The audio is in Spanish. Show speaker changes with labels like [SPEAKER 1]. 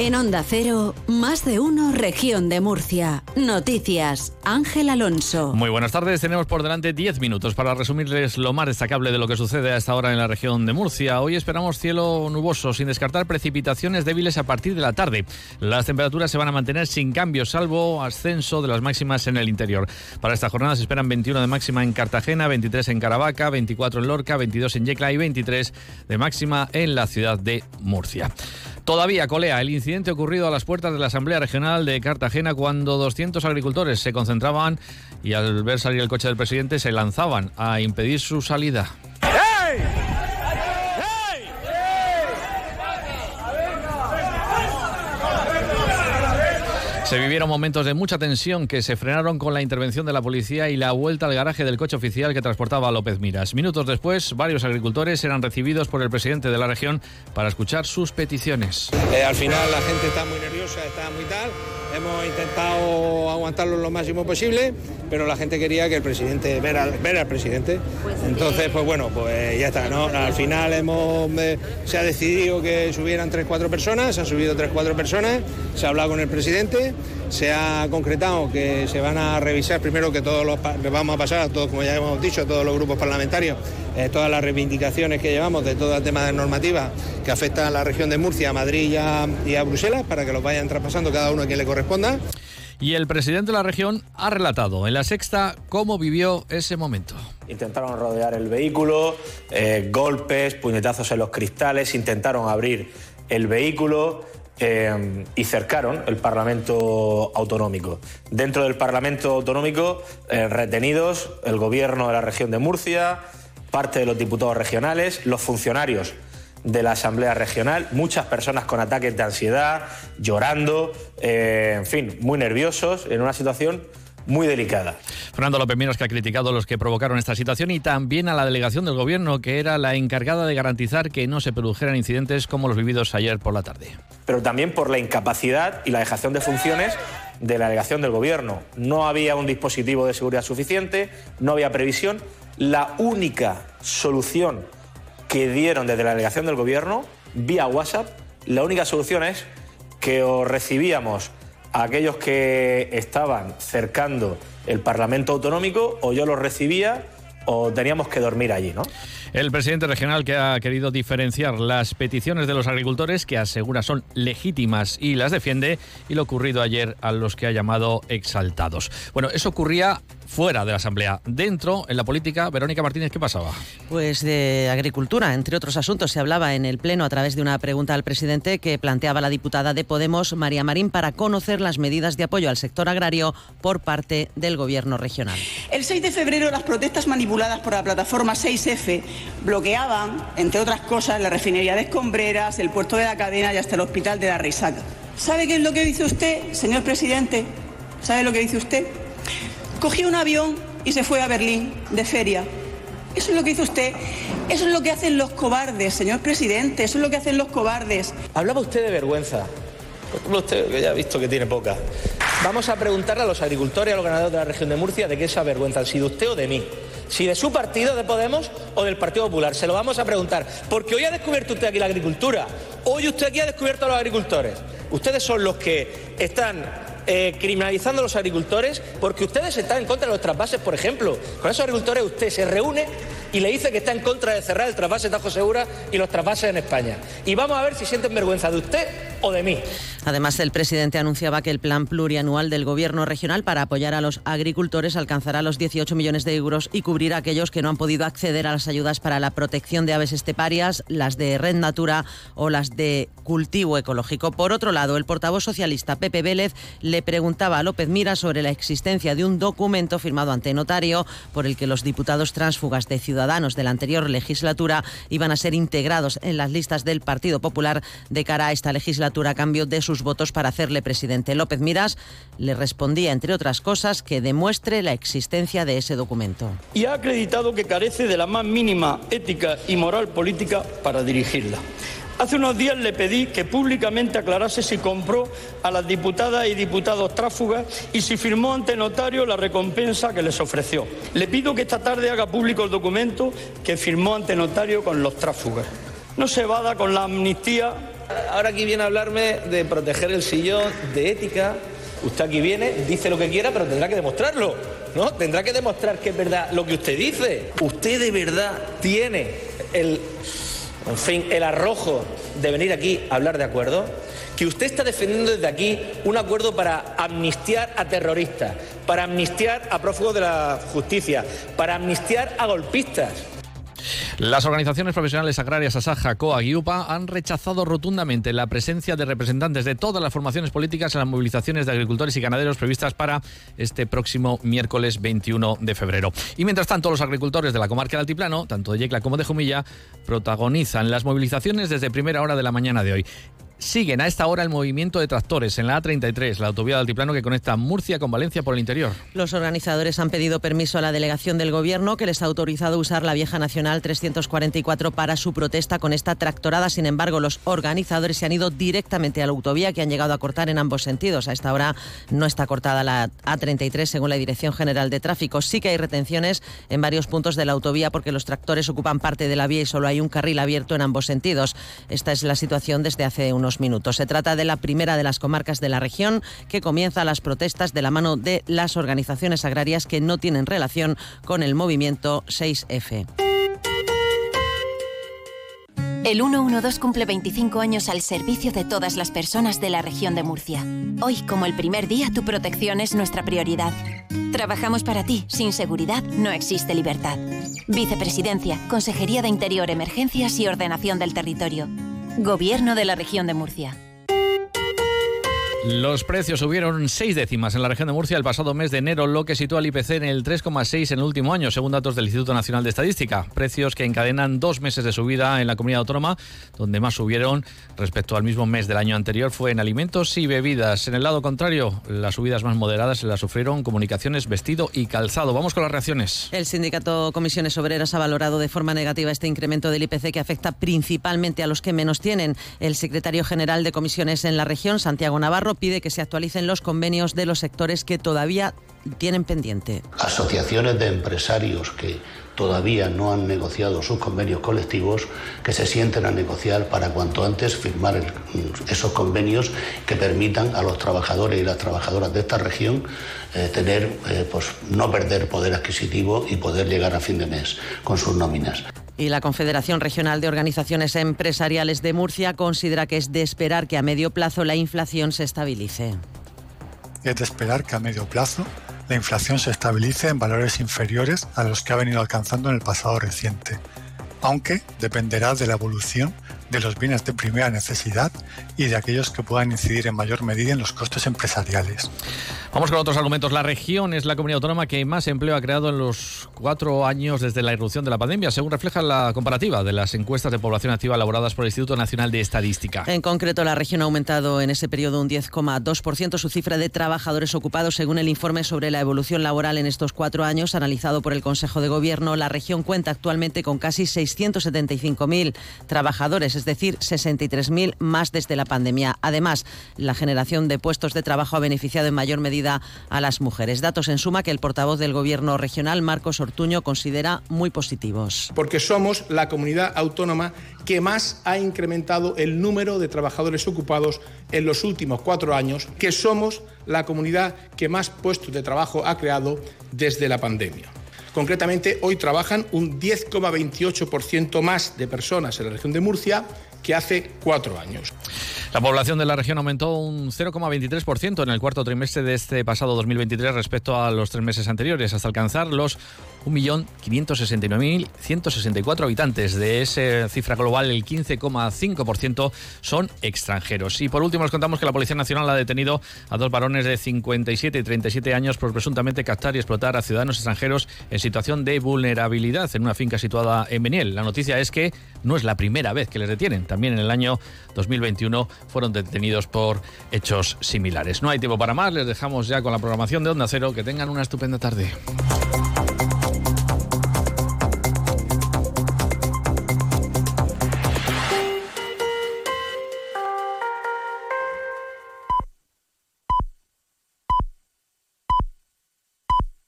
[SPEAKER 1] En Onda Cero, más de uno, región de Murcia. Noticias, Ángel Alonso.
[SPEAKER 2] Muy buenas tardes, tenemos por delante 10 minutos para resumirles lo más destacable de lo que sucede a esta hora en la región de Murcia. Hoy esperamos cielo nuboso, sin descartar precipitaciones débiles a partir de la tarde. Las temperaturas se van a mantener sin cambios, salvo ascenso de las máximas en el interior. Para esta jornada se esperan 21 de máxima en Cartagena, 23 en Caravaca, 24 en Lorca, 22 en Yecla y 23 de máxima en la ciudad de Murcia. Todavía colea el incidente ocurrido a las puertas de la Asamblea Regional de Cartagena cuando 200 agricultores se concentraban y al ver salir el coche del presidente se lanzaban a impedir su salida. Se vivieron momentos de mucha tensión que se frenaron con la intervención de la policía y la vuelta al garaje del coche oficial que transportaba a López Miras. Minutos después, varios agricultores eran recibidos por el presidente de la región para escuchar sus peticiones.
[SPEAKER 3] Eh, al final la gente está muy nerviosa, está muy tal. Hemos intentado aguantarlo lo máximo posible, pero la gente quería que el presidente, ver al, ver al presidente. Entonces, pues bueno, pues ya está. ¿no? Al final hemos, eh, se ha decidido que subieran 3-4 personas, se han subido 3-4 personas, se ha hablado con el presidente se ha concretado que se van a revisar primero que todos los vamos a pasar a todos, como ya hemos dicho, a todos los grupos parlamentarios, eh, todas las reivindicaciones que llevamos de todo el tema de normativa que afecta a la región de Murcia, a Madrid y a, y a Bruselas, para que los vayan traspasando cada uno a quien le corresponda.
[SPEAKER 2] Y el presidente de la región ha relatado en la sexta cómo vivió ese momento.
[SPEAKER 4] Intentaron rodear el vehículo, eh, golpes, puñetazos en los cristales, intentaron abrir el vehículo. Eh, y cercaron el Parlamento Autonómico. Dentro del Parlamento Autonómico, eh, retenidos el gobierno de la región de Murcia, parte de los diputados regionales, los funcionarios de la Asamblea Regional, muchas personas con ataques de ansiedad, llorando, eh, en fin, muy nerviosos, en una situación muy delicada.
[SPEAKER 2] Fernando López Miras que ha criticado a los que provocaron esta situación y también a la delegación del gobierno que era la encargada de garantizar que no se produjeran incidentes como los vividos ayer por la tarde.
[SPEAKER 4] Pero también por la incapacidad y la dejación de funciones de la delegación del gobierno. No había un dispositivo de seguridad suficiente, no había previsión. La única solución que dieron desde la delegación del gobierno, vía WhatsApp, la única solución es que os recibíamos a aquellos que estaban cercando el Parlamento Autonómico o yo los recibía o teníamos que dormir allí, ¿no?
[SPEAKER 2] El presidente regional que ha querido diferenciar las peticiones de los agricultores, que asegura son legítimas y las defiende, y lo ocurrido ayer a los que ha llamado exaltados. Bueno, eso ocurría fuera de la Asamblea. Dentro, en la política, Verónica Martínez, ¿qué pasaba?
[SPEAKER 5] Pues de agricultura, entre otros asuntos. Se hablaba en el Pleno a través de una pregunta al presidente que planteaba la diputada de Podemos, María Marín, para conocer las medidas de apoyo al sector agrario por parte del Gobierno regional.
[SPEAKER 6] El 6 de febrero, las protestas manipuladas por la plataforma 6F bloqueaban, entre otras cosas, la refinería de Escombreras, el puerto de la cadena y hasta el hospital de la Risaca. ¿Sabe qué es lo que dice usted, señor presidente? ¿Sabe lo que dice usted? Cogió un avión y se fue a Berlín de feria. Eso es lo que hizo usted. Eso es lo que hacen los cobardes, señor presidente. Eso es lo que hacen los cobardes.
[SPEAKER 4] Hablaba usted de vergüenza. Pues usted, ya ha visto que tiene poca. Vamos a preguntarle a los agricultores y a los ganaderos de la región de Murcia de qué esa vergüenza, si de usted o de mí. Si de su partido, de Podemos o del Partido Popular. Se lo vamos a preguntar. Porque hoy ha descubierto usted aquí la agricultura. Hoy usted aquí ha descubierto a los agricultores. Ustedes son los que están eh, criminalizando a los agricultores porque ustedes están en contra de los trasvases, por ejemplo. Con esos agricultores usted se reúne y le dice que está en contra de cerrar el trasvase Tajo Segura y los trasvases en España. Y vamos a ver si sienten vergüenza de usted o de mí.
[SPEAKER 5] Además, el presidente anunciaba que el plan plurianual del Gobierno regional para apoyar a los agricultores alcanzará los 18 millones de euros y cubrirá a aquellos que no han podido acceder a las ayudas para la protección de aves esteparias, las de Red Natura o las de cultivo ecológico. Por otro lado, el portavoz socialista Pepe Vélez le preguntaba a López Mira sobre la existencia de un documento firmado ante notario por el que los diputados tránsfugas de Ciudadanos de la anterior legislatura iban a ser integrados en las listas del Partido Popular de cara a esta legislatura a cambio de sus votos para hacerle presidente. López Miras le respondía, entre otras cosas, que demuestre la existencia de ese documento.
[SPEAKER 7] Y ha acreditado que carece de la más mínima ética y moral política para dirigirla. Hace unos días le pedí que públicamente aclarase si compró a las diputadas y diputados tráfugas y si firmó ante notario la recompensa que les ofreció. Le pido que esta tarde haga público el documento que firmó ante notario con los tráfugas. No se vada con la amnistía
[SPEAKER 4] Ahora aquí viene a hablarme de proteger el sillón, de ética. Usted aquí viene, dice lo que quiera, pero tendrá que demostrarlo, ¿no? Tendrá que demostrar que es verdad lo que usted dice. Usted de verdad tiene el, en fin, el arrojo de venir aquí a hablar de acuerdo que usted está defendiendo desde aquí un acuerdo para amnistiar a terroristas, para amnistiar a prófugos de la justicia, para amnistiar a golpistas.
[SPEAKER 2] Las organizaciones profesionales agrarias Asaja, COA y UPA han rechazado rotundamente la presencia de representantes de todas las formaciones políticas en las movilizaciones de agricultores y ganaderos previstas para este próximo miércoles 21 de febrero. Y mientras tanto, los agricultores de la comarca del Altiplano, tanto de Yecla como de Jumilla, protagonizan las movilizaciones desde primera hora de la mañana de hoy siguen a esta hora el movimiento de tractores en la A33, la autovía del Altiplano que conecta Murcia con Valencia por el interior.
[SPEAKER 5] Los organizadores han pedido permiso a la delegación del Gobierno que les ha autorizado usar la vieja Nacional 344 para su protesta con esta tractorada. Sin embargo, los organizadores se han ido directamente a la autovía que han llegado a cortar en ambos sentidos. A esta hora no está cortada la A33 según la Dirección General de Tráfico. Sí que hay retenciones en varios puntos de la autovía porque los tractores ocupan parte de la vía y solo hay un carril abierto en ambos sentidos. Esta es la situación desde hace unos minutos. Se trata de la primera de las comarcas de la región que comienza las protestas de la mano de las organizaciones agrarias que no tienen relación con el movimiento 6F.
[SPEAKER 8] El 112 cumple 25 años al servicio de todas las personas de la región de Murcia. Hoy, como el primer día, tu protección es nuestra prioridad. Trabajamos para ti. Sin seguridad no existe libertad. Vicepresidencia, Consejería de Interior, Emergencias y Ordenación del Territorio. Gobierno de la región de Murcia.
[SPEAKER 2] Los precios subieron seis décimas en la región de Murcia el pasado mes de enero, lo que sitúa al IPC en el 3,6 en el último año, según datos del Instituto Nacional de Estadística. Precios que encadenan dos meses de subida en la comunidad autónoma, donde más subieron respecto al mismo mes del año anterior fue en alimentos y bebidas. En el lado contrario, las subidas más moderadas se las sufrieron comunicaciones, vestido y calzado. Vamos con las reacciones.
[SPEAKER 5] El sindicato Comisiones Obreras ha valorado de forma negativa este incremento del IPC que afecta principalmente a los que menos tienen. El secretario general de comisiones en la región, Santiago Navarro, pide que se actualicen los convenios de los sectores que todavía tienen pendiente.
[SPEAKER 9] Asociaciones de empresarios que todavía no han negociado sus convenios colectivos, que se sienten a negociar para cuanto antes firmar esos convenios que permitan a los trabajadores y las trabajadoras de esta región eh, tener, eh, pues, no perder poder adquisitivo y poder llegar a fin de mes con sus nóminas.
[SPEAKER 5] Y la Confederación Regional de Organizaciones Empresariales de Murcia considera que es de esperar que a medio plazo la inflación se estabilice.
[SPEAKER 10] Es de esperar que a medio plazo la inflación se estabilice en valores inferiores a los que ha venido alcanzando en el pasado reciente, aunque dependerá de la evolución de los bienes de primera necesidad y de aquellos que puedan incidir en mayor medida en los costes empresariales.
[SPEAKER 2] Vamos con otros argumentos. La región es la comunidad autónoma que más empleo ha creado en los cuatro años desde la irrupción de la pandemia, según refleja la comparativa de las encuestas de población activa elaboradas por el Instituto Nacional de Estadística.
[SPEAKER 5] En concreto, la región ha aumentado en ese periodo un 10,2% su cifra de trabajadores ocupados, según el informe sobre la evolución laboral en estos cuatro años analizado por el Consejo de Gobierno. La región cuenta actualmente con casi 675.000 trabajadores, es decir, 63.000 más desde la pandemia. Además, la generación de puestos de trabajo ha beneficiado en mayor medida a las mujeres. Datos en suma que el portavoz del Gobierno regional, Marcos Ortuño, considera muy positivos.
[SPEAKER 11] Porque somos la comunidad autónoma que más ha incrementado el número de trabajadores ocupados en los últimos cuatro años, que somos la comunidad que más puestos de trabajo ha creado desde la pandemia. Concretamente, hoy trabajan un 10,28% más de personas en la región de Murcia que hace cuatro años.
[SPEAKER 2] La población de la región aumentó un 0,23% en el cuarto trimestre de este pasado 2023 respecto a los tres meses anteriores, hasta alcanzar los 1.569.164 habitantes. De esa cifra global, el 15,5% son extranjeros. Y por último, les contamos que la Policía Nacional ha detenido a dos varones de 57 y 37 años por presuntamente captar y explotar a ciudadanos extranjeros en situación de vulnerabilidad en una finca situada en Beniel. La noticia es que no es la primera vez que les detienen. También en el año 2021 fueron detenidos por hechos similares. No hay tiempo para más, les dejamos ya con la programación de Onda Cero. Que tengan una estupenda tarde.